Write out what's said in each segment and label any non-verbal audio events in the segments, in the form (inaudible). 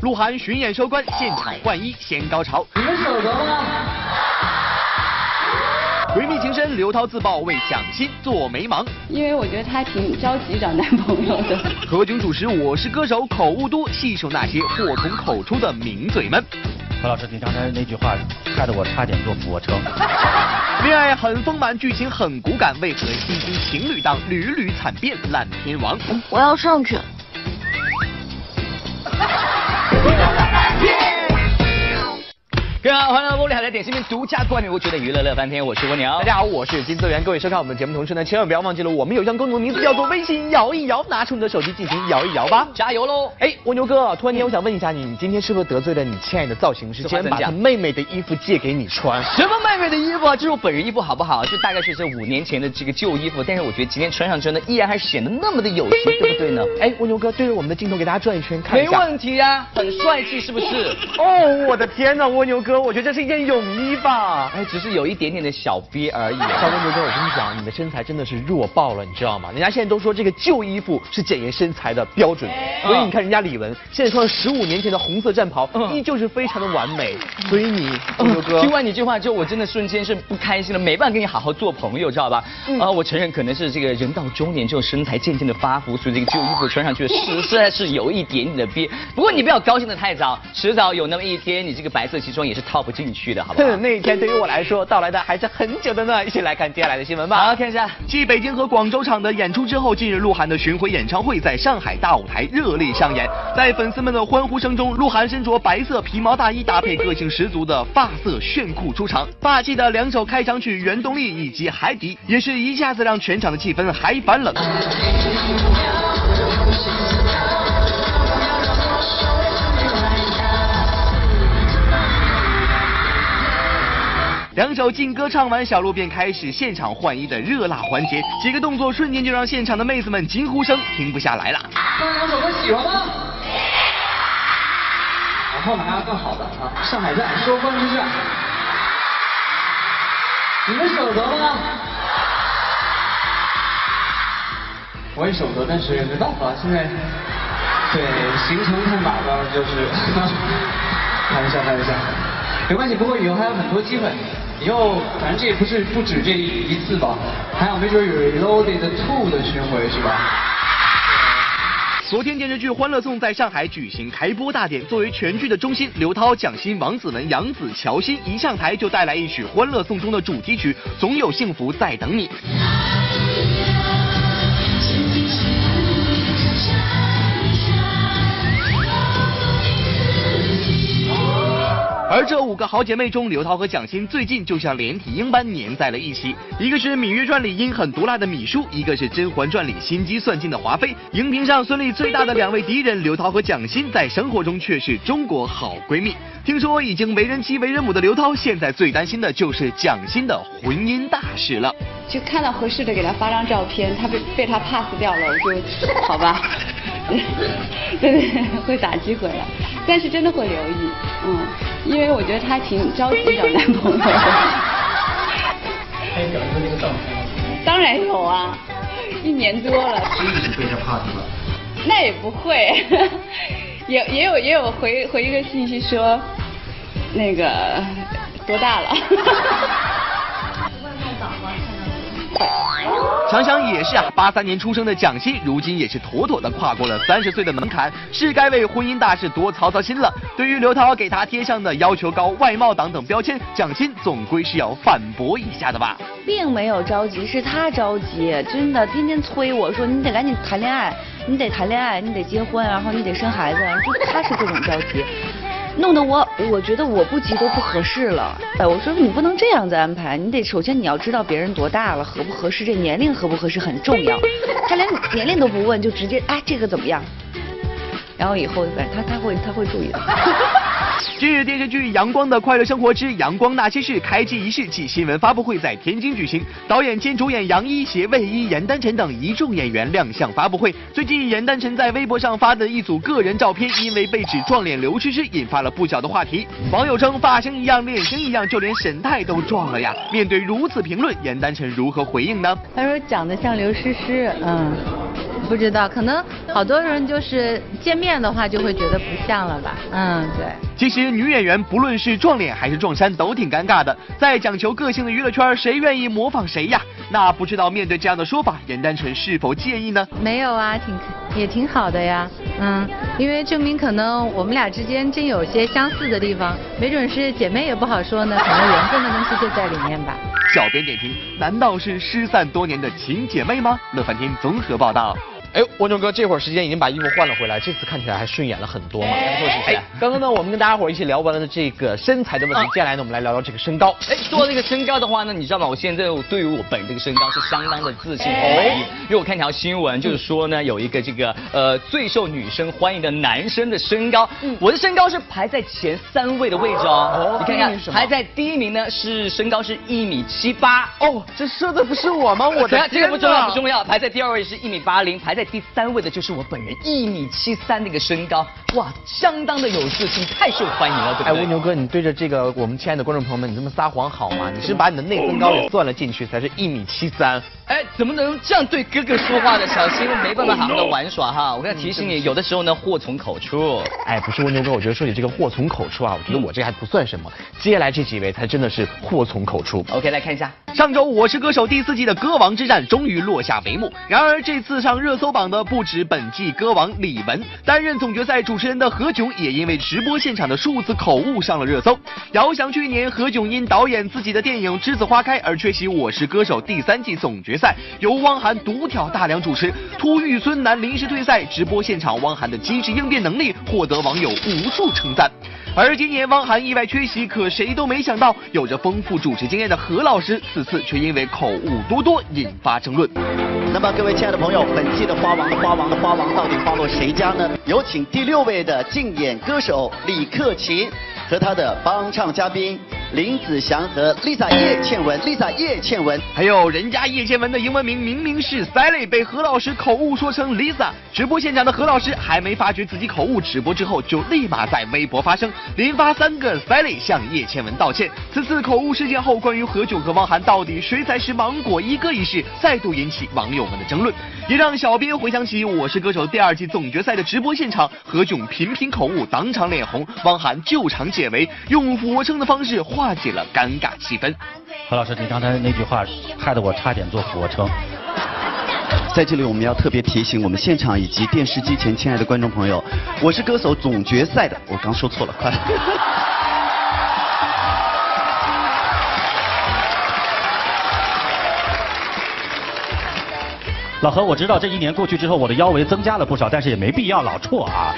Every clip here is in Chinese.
鹿晗巡演收官，现场换衣先高潮。你们舍得吗？闺蜜情深，刘涛自曝为蒋欣做媒忙。因为我觉得她挺着急找男朋友的。何炅主持《我是歌手》，口误多，细数那些祸从口出的名嘴们。何老师，你刚才那句话害得我差点坐俯卧撑。(laughs) 恋爱很丰满，剧情很骨感，为何新兴情侣档屡屡惨变烂片王？我要上去。各位好，欢迎来到玻璃海的点心面独家冠名播出的娱乐乐翻天，我是蜗牛。大家好，我是金泽源。各位收看我们的节目同时呢，千万不要忘记了，我们有一项功能名字叫做微信摇一摇，拿出你的手机进行摇一摇吧，加油喽！哎，蜗牛哥，突然间我想问一下你，你今天是不是得罪了你亲爱的造型师，竟然把他妹妹的衣服借给你穿？什么妹妹的衣服啊？这是我本人衣服好不好？就大概是这五年前的这个旧衣服，但是我觉得今天穿上之后呢，依然还显得那么的有型，对不对呢？(laughs) 哎，蜗牛哥，对着我们的镜头给大家转一圈，看一下。没问题呀，很帅气，是不是？(laughs) 哦，我的天呐，蜗牛哥，我觉得这是一件。泳衣吧，哎，只是有一点点的小憋而已。小温牛哥，我跟你讲，你的身材真的是弱爆了，你知道吗？人家现在都说这个旧衣服是检验身材的标准，所以你看人家李玟现在穿十五年前的红色战袍，依旧是非常的完美。所以你，牛哥，听完你这话之后，我真的瞬间是不开心了，没办法跟你好好做朋友，知道吧？啊，我承认可能是这个人到中年之后身材渐渐的发福，所以这个旧衣服穿上去实实在是有一点点的憋。不过你不要高兴的太早，迟早有那么一天，你这个白色西装也是套不进去的。(laughs) 那一天对于我来说，到来的还是很久的呢。一起来看接下来的新闻吧。好，看一下。继北京和广州场的演出之后，近日鹿晗的巡回演唱会在上海大舞台热烈上演。在粉丝们的欢呼声中，鹿晗身着白色皮毛大衣，搭配个性十足的发色炫酷出场。霸气的两首开场曲《原动力》以及《海底》，也是一下子让全场的气氛嗨翻了。两首劲歌唱完，小鹿便开始现场换衣的热辣环节，几个动作瞬间就让现场的妹子们惊呼声停不下来了。这两首歌喜欢吗？往后还有更好的啊！上海站收官之战，你们舍得吗？我也舍不得，但是没办法，现在对行程太满了，就是 (laughs) 开玩笑，开玩笑，没关系，不过以后还有很多机会。以后反正这也不是不止这一次吧，还有没准有 loaded Two 的巡回是吧？昨天电视剧《欢乐颂》在上海举行开播大典，作为全剧的中心，刘涛、蒋欣、王子文、杨紫、乔欣一上台就带来一曲《欢乐颂》中的主题曲《总有幸福在等你》。而这五个好姐妹中，刘涛和蒋欣最近就像连体婴般粘在了一起。一个是《芈月传》里阴狠毒辣的芈姝，一个是《甄嬛传》里心机算尽的华妃。荧屏上孙俪最大的两位敌人，刘涛和蒋欣，在生活中却是中国好闺蜜。听说已经为人妻、为人母的刘涛，现在最担心的就是蒋欣的婚姻大事了。就看到合适的给她发张照片，她被被她 pass 掉了，我就好吧。(laughs) 对对，会打击回来，但是真的会留意，嗯，因为我觉得她挺着急找男朋友。当然有啊，一年多了。所以你被他 pass 了？那也不会，(laughs) 也也有也有回回一个信息说，那个多大了？想想也是啊，八三年出生的蒋欣，如今也是妥妥的跨过了三十岁的门槛，是该为婚姻大事多操操心了。对于刘涛给他贴上的要求高、外貌党等标签，蒋欣总归是要反驳一下的吧？并没有着急，是他着急，真的天天催我说你得赶紧谈恋爱，你得谈恋爱，你得结婚，然后你得生孩子，就他是这种着急。弄得我，我觉得我不急都不合适了。哎，我说你不能这样子安排，你得首先你要知道别人多大了，合不合适，这年龄合不合适很重要。他连年龄都不问，就直接哎这个怎么样？然后以后反正他他会他会注意的。今日，电视剧《阳光的快乐生活之阳光那些事》开机仪式暨新闻发布会在天津举行，导演兼主演杨一携、魏一、严丹晨等一众演员亮相发布会。最近，严丹晨在微博上发的一组个人照片，因为被指撞脸刘诗诗，引发了不小的话题。网友称发型一样，脸型一样，就连神态都撞了呀！面对如此评论，严丹晨如何回应呢？他说长得像刘诗诗，嗯。不知道，可能好多人就是见面的话就会觉得不像了吧？嗯，对。其实女演员不论是撞脸还是撞衫都挺尴尬的，在讲求个性的娱乐圈，谁愿意模仿谁呀？那不知道面对这样的说法，严丹纯是否介意呢？没有啊，挺也挺好的呀。嗯，因为证明可能我们俩之间真有些相似的地方，没准是姐妹也不好说呢，可能缘分的东西就在里面吧。小编点评：难道是失散多年的亲姐妹吗？乐翻天综合报道。哎，蜗牛哥，这会儿时间已经把衣服换了回来，这次看起来还顺眼了很多嘛。哎，刚刚呢，我们跟大家伙一起聊完了这个身材的问题，接下来呢，我们来聊聊这个身高。哎，说到这个身高的话呢，你知道吗？我现在对于我本人这个身高是相当的自信和满意，因为我看条新闻，就是说呢，有一个这个呃最受女生欢迎的男生的身高，我的身高是排在前三位的位置哦。你看看，排在第一名呢是身高是一米七八。哦，这说的不是我吗？我的 (laughs) 这个不重要不重要，排在第二位是一米八零，排在第三位的就是。我本人一米七三的一个身高，哇，相当的有自信，太受欢迎了，对不对？哎，蜗牛哥，你对着这个我们亲爱的观众朋友们，你这么撒谎好吗？你是把你的内增高也算了进去，才是一米七三。哎，怎么能这样对哥哥说话呢？小心没办法好好的玩耍哈！我要提醒你，有的时候呢，祸从口出。哎，不是蜗牛哥，我觉得说起这个祸从口出啊，我觉得我这还不算什么，接下来这几位才真的是祸从口出。OK，来看一下，上周《我是歌手》第四季的歌王之战终于落下帷幕。然而这次上热搜榜的不止本季歌王李玟，担任总决赛主持人的何炅也因为直播现场的数字口误上了热搜。遥想去年何炅因导演自己的电影《栀子花开》而缺席《我是歌手》第三季总决赛，由。汪涵独挑大梁主持，突遇孙楠临时退赛，直播现场汪涵的机智应变能力获得网友无数称赞。而今年汪涵意外缺席，可谁都没想到，有着丰富主持经验的何老师此次却因为口误多多引发争论。那么各位亲爱的朋友，本季的花王的花王的花王到底花落谁家呢？有请第六位的竞演歌手李克勤。和他的帮唱嘉宾林子祥和 Lisa 叶倩文，Lisa 叶倩文，还有人家叶倩文的英文名明明是 Sally，被何老师口误说成 Lisa。直播现场的何老师还没发觉自己口误，直播之后就立马在微博发声，连发三个 Sally 向叶倩文道歉。此次口误事件后，关于何炅和汪涵到底谁才是芒果一哥一事，再度引起网友们的争论，也让小编回想起《我是歌手》第二季总决赛的直播现场，何炅频频口误，当场脸红，汪涵救场。解围，用俯卧撑的方式化解了尴尬气氛。何老师，你刚才那句话害得我差点做俯卧撑。在这里，我们要特别提醒我们现场以及电视机前亲爱的观众朋友，我是歌手总决赛的，我刚说错了，快。老何，我知道这一年过去之后，我的腰围增加了不少，但是也没必要老错啊。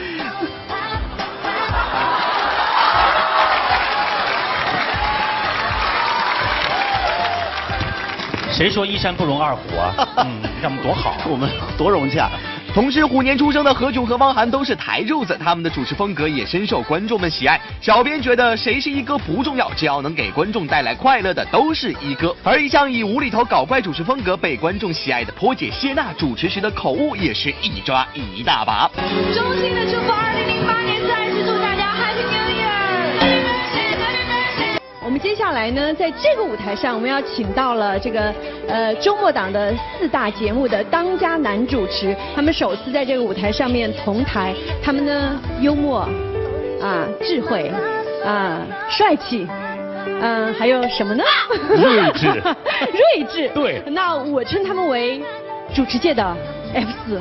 谁说一山不容二虎啊？(laughs) 嗯，这们多好，我们多融洽。同时虎年出生的何炅和汪涵都是台柱子，他们的主持风格也深受观众们喜爱。小编觉得谁是一哥不重要，只要能给观众带来快乐的都是一哥。而一向以无厘头搞怪主持风格被观众喜爱的坡姐谢娜，主持时的口误也是一抓一大把。衷心的祝福二们接下来呢，在这个舞台上，我们要请到了这个呃周末档的四大节目的当家男主持，他们首次在这个舞台上面同台，他们呢幽默啊智慧啊帅气，嗯还有什么呢？(laughs) 睿智，(laughs) 睿智。对。那我称他们为主持界的 F 四。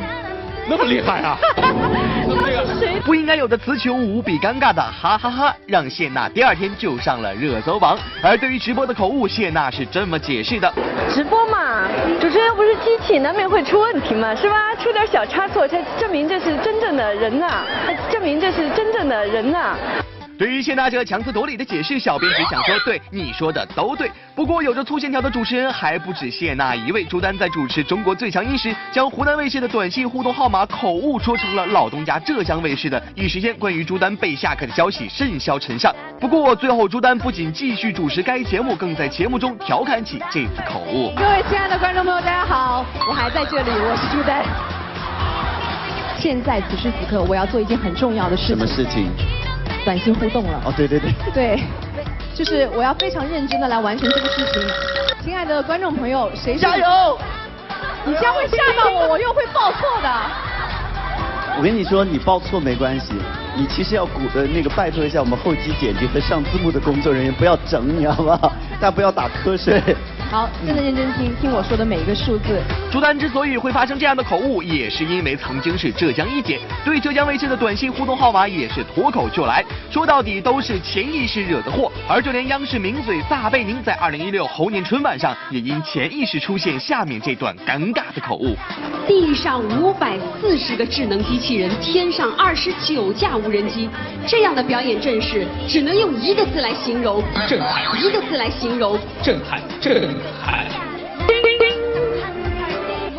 那么厉害啊！(laughs) 不应该有的词穷，无比尴尬的哈哈哈，让谢娜第二天就上了热搜榜。而对于直播的口误，谢娜是这么解释的：直播嘛，主持人又不是机器，难免会出问题嘛，是吧？出点小差错，才证明这是真正的人呐，证明这是真正的人呐。对于谢娜这强词夺理的解释，小编只想说，对你说的都对。不过有着粗线条的主持人还不止谢娜一位。朱丹在主持《中国最强音》时，将湖南卫视的短信互动号码口误说成了老东家浙江卫视的，一时间关于朱丹被下课的消息甚嚣尘上。不过最后朱丹不仅继续主持该节目，更在节目中调侃起这次口误。各位亲爱的观众朋友，大家好，我还在这里，我是朱丹。现在此时此刻，我要做一件很重要的事情。什么事情？短信互动了哦，对对对，(laughs) 对，就是我要非常认真的来完成这个事情。亲爱的观众朋友，谁加油？你这样会吓到我，我又会报错的。我跟你说，你报错没关系，你其实要鼓的那个拜托一下我们后期剪辑和上字幕的工作人员，不要整你好不好？大家不要打瞌睡。好，真的认真听，听我说的每一个数字。朱丹之所以会发生这样的口误，也是因为曾经是浙江一姐，对浙江卫视的短信互动号码也是脱口就来。说到底都是潜意识惹的祸，而就连央视名嘴撒贝宁在二零一六猴年春晚上，也因潜意识出现下面这段尴尬的口误。地上五百四十个智能机器人，天上二十九架无人机，这样的表演阵势，只能用一个字来形容：震撼。一个字来形容：震撼，震撼。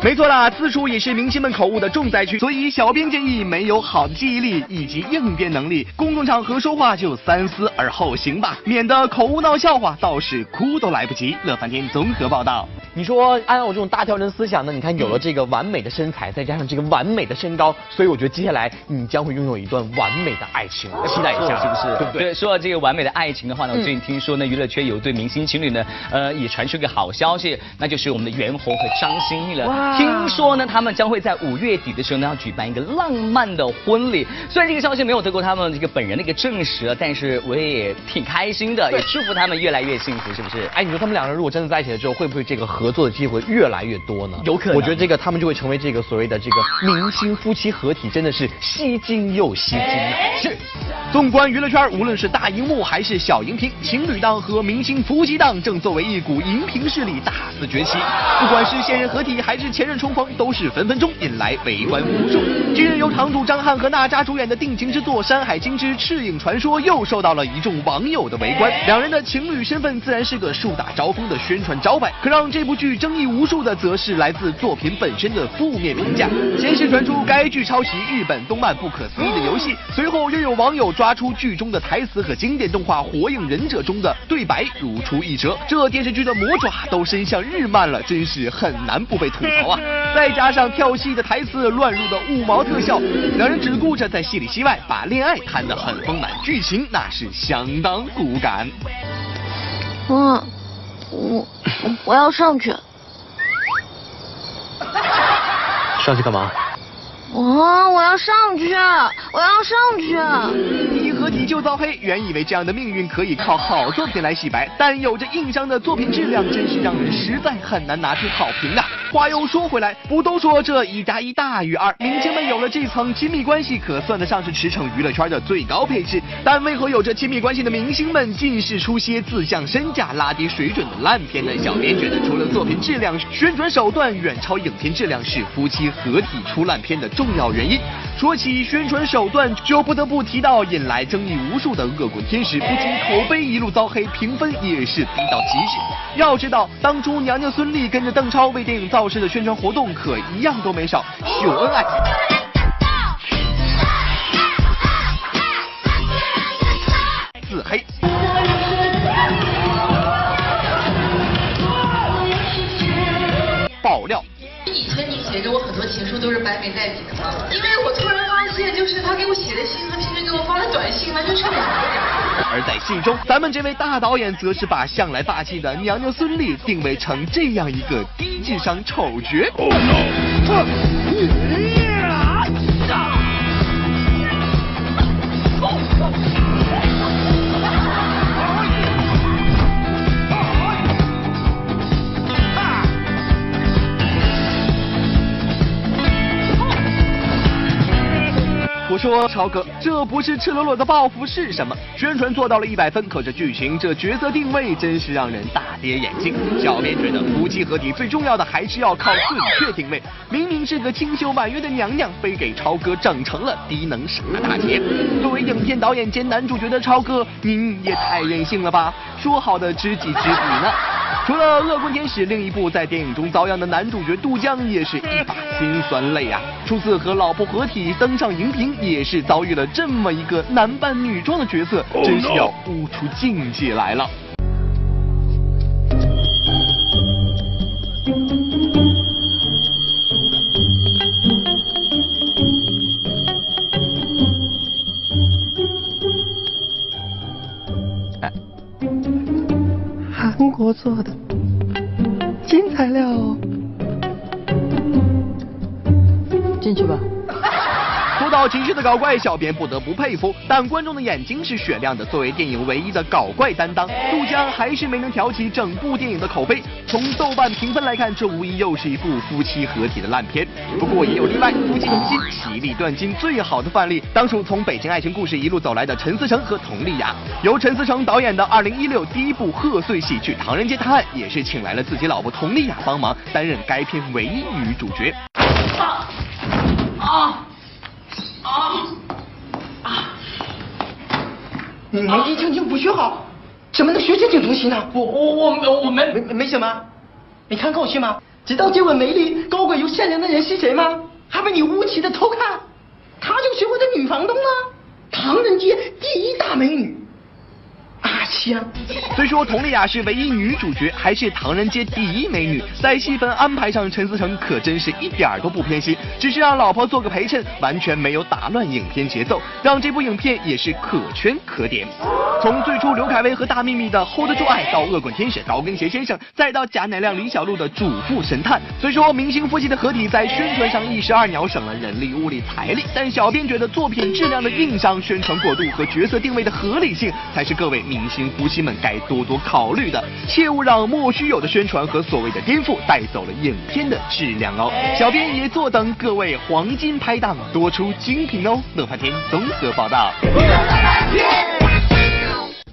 没错啦，字数也是明星们口误的重灾区，所以小编建议，没有好的记忆力以及应变能力，公共场合说话就三思而后行吧，免得口误闹笑话，倒是哭都来不及。乐翻天综合报道。你说按照我这种大调人思想呢？你看有了这个完美的身材，再加上这个完美的身高，所以我觉得接下来你将会拥有一段完美的爱情，期待一下，是不是？对不对？说到这个完美的爱情的话呢，我最近听说呢，娱乐圈有对明星情侣呢，呃，也传出一个好消息，那就是我们的袁弘和张歆艺了。听说呢，他们将会在五月底的时候呢，要举办一个浪漫的婚礼。虽然这个消息没有得过他们这个本人的一个证实，但是我也挺开心的，也祝福他们越来越幸福，是不是？哎，你说他们两个人如果真的在一起了之后，会不会这个合作的机会越来越多呢？有可能。我觉得这个他们就会成为这个所谓的这个明星夫妻合体，真的是吸睛又吸睛啊！是。纵观娱乐圈，无论是大荧幕还是小荧屏，情侣档和明星夫妻档正作为一股荧屏势力大肆崛起。不管是现任合体还是前任重逢，都是分分钟引来围观无数。近日，由堂主张翰和娜扎主演的定情之作《山海经之赤影传说》又受到了一众网友的围观。两人的情侣身份自然是个树大招风的宣传招牌，可让这部剧争议无数的，则是来自作品本身的负面评价。先是传出该剧抄袭日本动漫《不可思议的游戏》，随后又有网友抓出剧中的台词和经典动画《火影忍者》中的对白如出一辙，这电视剧的魔爪都伸向日漫了，真是很难不被吐槽啊！(laughs) 再加上跳戏的台词乱入的五毛特效，两人只顾着在戏里戏外把恋爱谈得很丰满，剧情那是相当骨感。嗯，我我要上去。上去干嘛？我我要上去，我要上去。一合体就遭黑，原以为这样的命运可以靠好作品来洗白，但有着硬伤的作品质量，真是让人实在很难拿出好评啊。话又说回来，不都说这一加一大于二？明星们有了这层亲密关系，可算得上是驰骋娱乐圈的最高配置。但为何有着亲密关系的明星们，尽是出些自降身价、拉低水准的烂片呢？小编觉得，除了作品质量，宣传手段远超影片质量，是夫妻合体出烂片的重要原因。说起宣传手段，就不得不提到引来争议无数的《恶棍天使》，不仅口碑一路遭黑，评分也是低到极致。要知道，当初娘娘孙俪跟着邓超为电影造势的宣传活动，可一样都没少，秀恩爱。自黑。爆料。写给我很多情书都是白眉代笔的吗？因为我突然发现，就是他给我写的信和平时给我发的短信完全差两个人。而在信中，咱们这位大导演则是把向来霸气的娘娘孙俪定位成这样一个低智商丑角。我说超哥，这不是赤裸裸的报复是什么？宣传做到了一百分，可这剧情这角色定位真是让人大跌眼镜。小编觉得夫妻合体最重要的还是要靠准确定位。明明是个清秀婉约的娘娘，非给超哥整成了低能傻大姐。作为影片导演兼男主角的超哥，您也太任性了吧？说好的知己知彼呢？除了《恶棍天使》，另一部在电影中遭殃的男主角杜江也是一把辛酸泪啊！初次和老婆合体登上荧屏，也是遭遇了这么一个男扮女装的角色，真是要悟出境界来了。不错的。新材料哦。进去吧。好情绪的搞怪，小编不得不佩服，但观众的眼睛是雪亮的。作为电影唯一的搞怪担当，杜江还是没能挑起整部电影的口碑。从豆瓣评分来看，这无疑又是一部夫妻合体的烂片。不过也有例外，夫妻同心，其利断金，最好的范例当属从《北京爱情故事》一路走来的陈思诚和佟丽娅。由陈思诚导演的2016第一部贺岁喜剧《唐人街探案》，也是请来了自己老婆佟丽娅帮忙担任该片唯一女主角。啊！啊啊！你年纪轻轻不学好，怎么能学这种东西呢？我我我我没没没什么，你看够去吗？知道这位美丽、高贵又善良的人是谁吗？还被你无情的偷看，她就是我的女房东啊，唐人街第一大美女。阿香，虽说佟丽娅是唯一女主角，还是唐人街第一美女，在戏份安排上，陈思诚可真是一点儿都不偏心，只是让老婆做个陪衬，完全没有打乱影片节奏，让这部影片也是可圈可点。从最初刘恺威和大幂幂的 hold 得住爱，到恶棍天使高跟鞋先生，再到贾乃亮李小璐的主妇神探，虽说明星夫妻的合体在宣传上一石二鸟，省了人力物力财力，但小编觉得作品质量的硬伤、宣传过度和角色定位的合理性，才是各位明星夫妻们该多多考虑的，切勿让莫须有的宣传和所谓的颠覆带走了影片的质量哦。小编也坐等各位黄金拍档多出精品哦。乐翻天综合报道。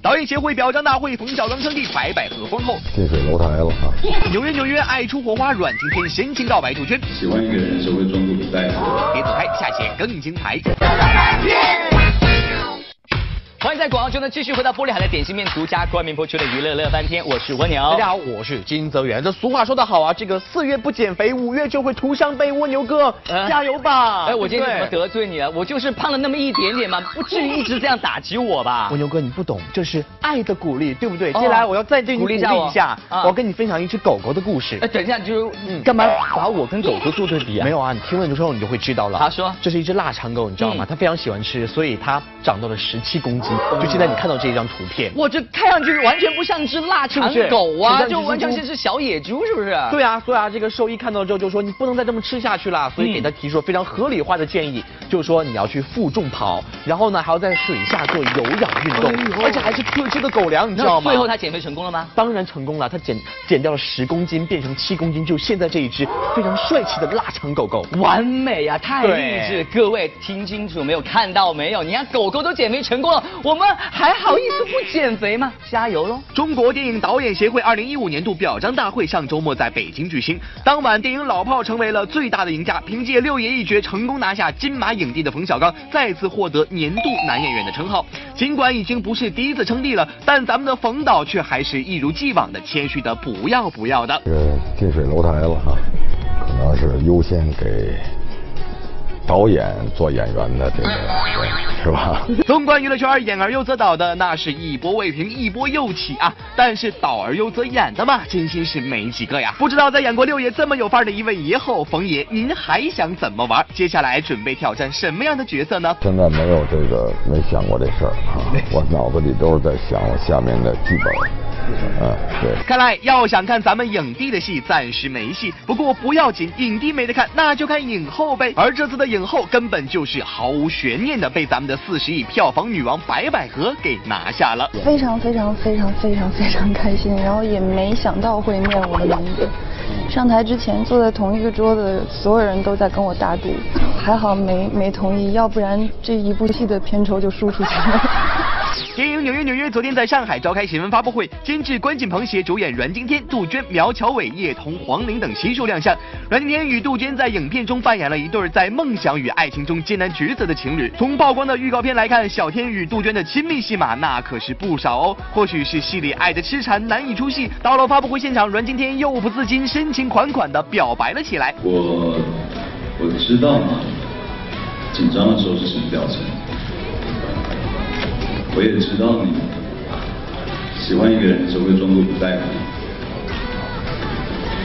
导演协会表彰大会，冯小刚称帝，白百合封后。近水楼台了啊！纽约纽约，爱出火花，阮经天深情告白杜鹃。喜欢一个人是会装作不在的。别走开，下节更精彩。欢迎在广告中呢继续回到玻璃海的点心面独家冠名播出的娱乐乐翻天，我是蜗牛。大家好，我是金泽源。这俗话说得好啊，这个四月不减肥，五月就会徒伤悲。蜗牛哥，加油吧！哎，我今天怎么得罪你了？我就是胖了那么一点点嘛，不至于一直这样打击我吧？蜗牛哥，你不懂，这是爱的鼓励，对不对？接下来我要再对你鼓励一下，我要跟你分享一只狗狗的故事。哎，等一下，就是干嘛把我跟狗狗做对比啊？没有啊，你听了之后你就会知道了。他说，这是一只腊肠狗，你知道吗？它非常喜欢吃，所以它长到了十七公斤。就现在你看到这一张图片，我这看上去完全不像只腊肠狗啊，就完全像是小野猪，是不是？对啊，所以啊，这个兽医看到之后就说你不能再这么吃下去了，所以给他提出了非常合理化的建议，就是说你要去负重跑，然后呢还要在水下做有氧运动，而且还是特制的狗粮，你知道吗？最后他减肥成功了吗？当然成功了，他减减掉了十公斤，变成七公斤，就现在这一只非常帅气的腊肠狗狗，完美呀，太励志！各位听清楚没有？看到没有？你看狗狗都减肥成功了，我们还好意思不减肥吗？加油喽！中国电影导演协会二零一五年度表彰大会上周末在北京举行，当晚电影《老炮》成为了最大的赢家，凭借六爷一角成功拿下金马影帝的冯小刚再次获得年度男演员的称号。尽管已经不是第一次称帝了，但咱们的冯导却还是一如既往的谦虚的不要不要的。这个近水楼台了哈，可能是优先给。导演做演员的这个是吧？纵观娱乐圈，演而优则导的那是一波未平一波又起啊！但是导而优则演的嘛，真心是没几个呀。不知道在演过六爷这么有范儿的一位爷后，冯爷，您还想怎么玩？接下来准备挑战什么样的角色呢？现在没有这个，没想过这事儿啊！我脑子里都是在想我下面的剧本。嗯，对。看来要想看咱们影帝的戏，暂时没戏。不过不要紧，影帝没得看，那就看影后呗。而这次的影后根本就是毫无悬念的被咱们的四十亿票房女王白百合给拿下了。非常非常非常非常非常开心，然后也没想到会念我的名字。上台之前坐在同一个桌子，所有人都在跟我打赌，还好没没同意，要不然这一部戏的片酬就输出去了。电影《纽约纽约》昨天在上海召开新闻发布会，监制关锦鹏携主演阮经天、杜鹃、苗侨伟、叶童、黄龄等悉数亮相。阮经天与杜鹃在影片中扮演了一对在梦想与爱情中艰难抉择的情侣。从曝光的预告片来看，小天与杜鹃的亲密戏码那可是不少哦。或许是戏里爱的痴缠难以出戏，到了发布会现场，阮经天又不自禁深情款款的表白了起来。我我知道嘛？紧张的时候是什么表情？我也知道你喜欢一个人的时候会装作不在乎，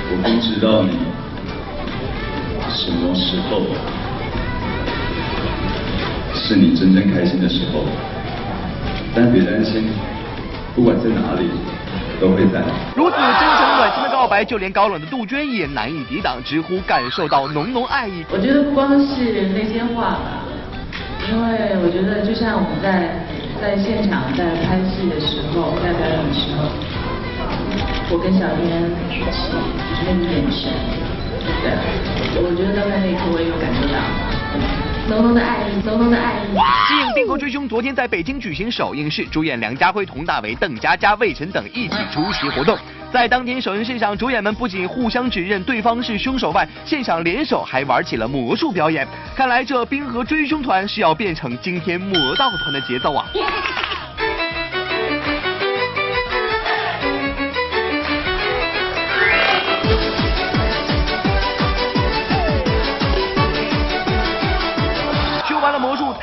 我不知道你什么时候是你真正开心的时候，但别担心，不管在哪里都会在。如此真诚暖心的告。告白，就连高冷的杜鹃也难以抵挡，直呼感受到浓浓爱意。我觉得不光是那些话吧，因为我觉得就像我们在在现场在拍戏的时候，在表演的时候，我跟小天就是那个眼神，对，我觉得刚才那一刻我也有感受到。浓浓的爱意，浓浓的爱意。电影《并购追凶》昨天在北京举行首映式，主演梁家辉、佟大为、邓家佳、魏晨等一起出席活动。在当天首映式上，主演们不仅互相指认对方是凶手外，现场联手还玩起了魔术表演。看来这冰河追凶团是要变成惊天魔盗团的节奏啊！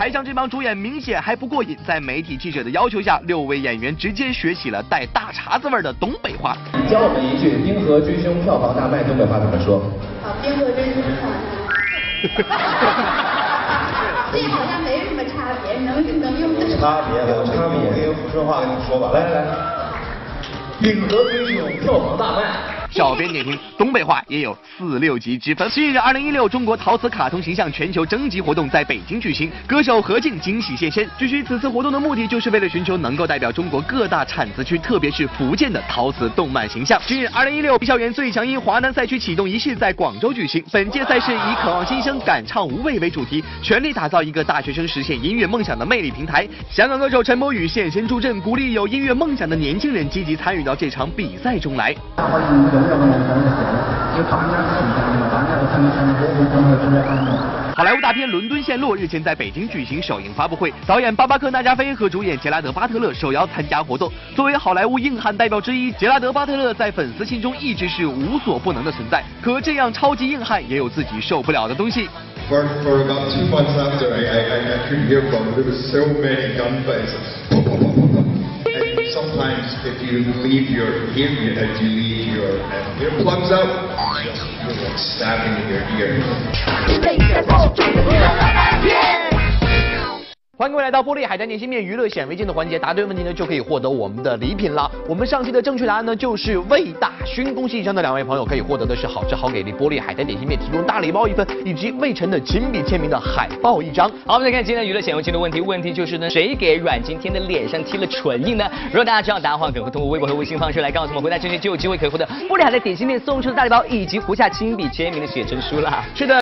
台上这帮主演明显还不过瘾，在媒体记者的要求下，六位演员直接学起了带大碴子味的东北话。教我们一句《冰河追凶》票房大卖，东北话怎么说？好，冰河追凶票房这好像没什么差别，能能用得差别有差别，我用四川话跟你说吧，来来来，《冰河追凶》票房大卖。小编点评：东北话也有四六级之分。近日，二零一六中国陶瓷卡通形象全球征集活动在北京举行，歌手何静惊喜现身。据悉，此次活动的目的就是为了寻求能够代表中国各大产瓷区，特别是福建的陶瓷动漫形象。近日，二零一六校园最强音华南赛区启动仪式在广州举行。本届赛事以“渴望新生，敢唱无畏”为主题，全力打造一个大学生实现音乐梦想的魅力平台。香港歌手陈柏宇现身助阵，鼓励有音乐梦想的年轻人积极参与到这场比赛中来。(laughs) 好莱坞大片伦敦陷落日前在北京举行首映发布会导演巴巴克纳加菲和主演杰拉德巴特勒受邀参加活动。作为好莱坞硬汉代表之一杰拉德巴特勒在粉丝心中一直是无所不能的存在。可这样超级硬汉也有自己受不了的东西。Your uh, earplugs out, you're like stabbing in your ear. 欢迎各位来到玻璃海苔点心面娱乐显微镜的环节，答对问题呢就可以获得我们的礼品了。我们上期的正确答案呢就是魏大勋，恭喜以上的两位朋友可以获得的是好吃好给力玻璃海苔点心面提供大礼包一份，以及魏晨的亲笔签名的海报一张。好，我们再看今天娱乐显微镜的问题，问题就是呢谁给阮经天的脸上贴了唇印呢？如果大家知道答案的话，可以通过微博和微信方式来告诉我们，回答正确就有机会可以获得玻璃海苔点心面送出的大礼包以及胡夏亲笔签名的写真书啦。是的。